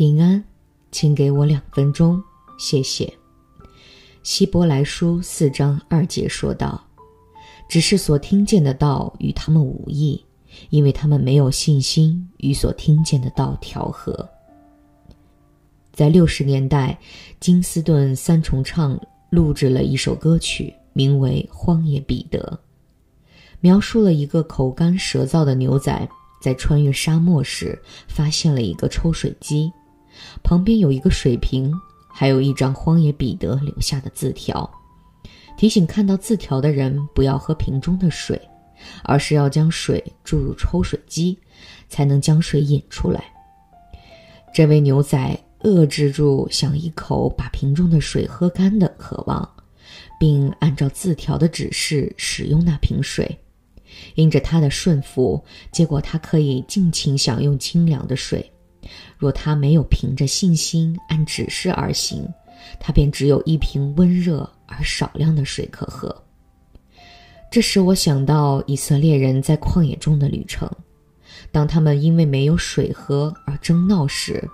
平安，请给我两分钟，谢谢。希伯来书四章二节说道：“只是所听见的道与他们无益，因为他们没有信心与所听见的道调和。”在六十年代，金斯顿三重唱录制了一首歌曲，名为《荒野彼得》，描述了一个口干舌燥的牛仔在穿越沙漠时，发现了一个抽水机，旁边有一个水瓶，还有一张荒野彼得留下的字条，提醒看到字条的人不要喝瓶中的水，而是要将水注入抽水机，才能将水引出来。这位牛仔。遏制住想一口把瓶中的水喝干的渴望，并按照字条的指示使用那瓶水。因着他的顺服，结果他可以尽情享用清凉的水。若他没有凭着信心按指示而行，他便只有一瓶温热而少量的水可喝。这使我想到以色列人在旷野中的旅程，当他们因为没有水喝而争闹时。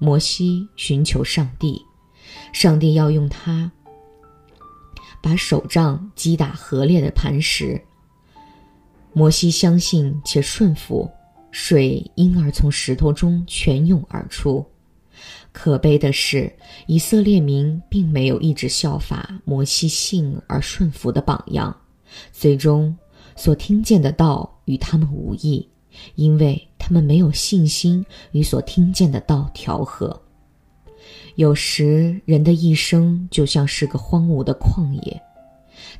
摩西寻求上帝，上帝要用他把手杖击打河裂的磐石。摩西相信且顺服，水因而从石头中泉涌而出。可悲的是，以色列民并没有一直效法摩西信而顺服的榜样，最终所听见的道与他们无异，因为。他们没有信心与所听见的道调和。有时人的一生就像是个荒芜的旷野，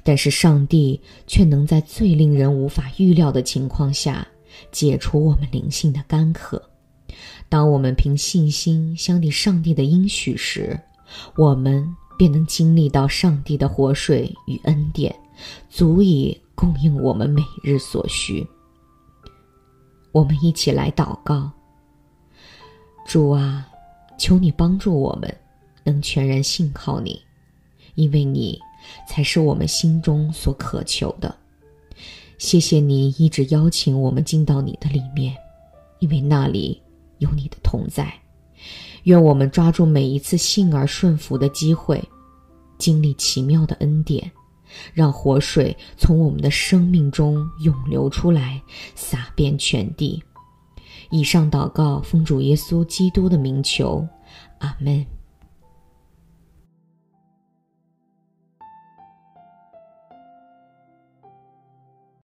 但是上帝却能在最令人无法预料的情况下解除我们灵性的干渴。当我们凭信心相信上帝的应许时，我们便能经历到上帝的活水与恩典，足以供应我们每日所需。我们一起来祷告。主啊，求你帮助我们，能全然信靠你，因为你才是我们心中所渴求的。谢谢你一直邀请我们进到你的里面，因为那里有你的同在。愿我们抓住每一次幸而顺服的机会，经历奇妙的恩典。让活水从我们的生命中涌流出来，洒遍全地。以上祷告奉主耶稣基督的名求，阿门。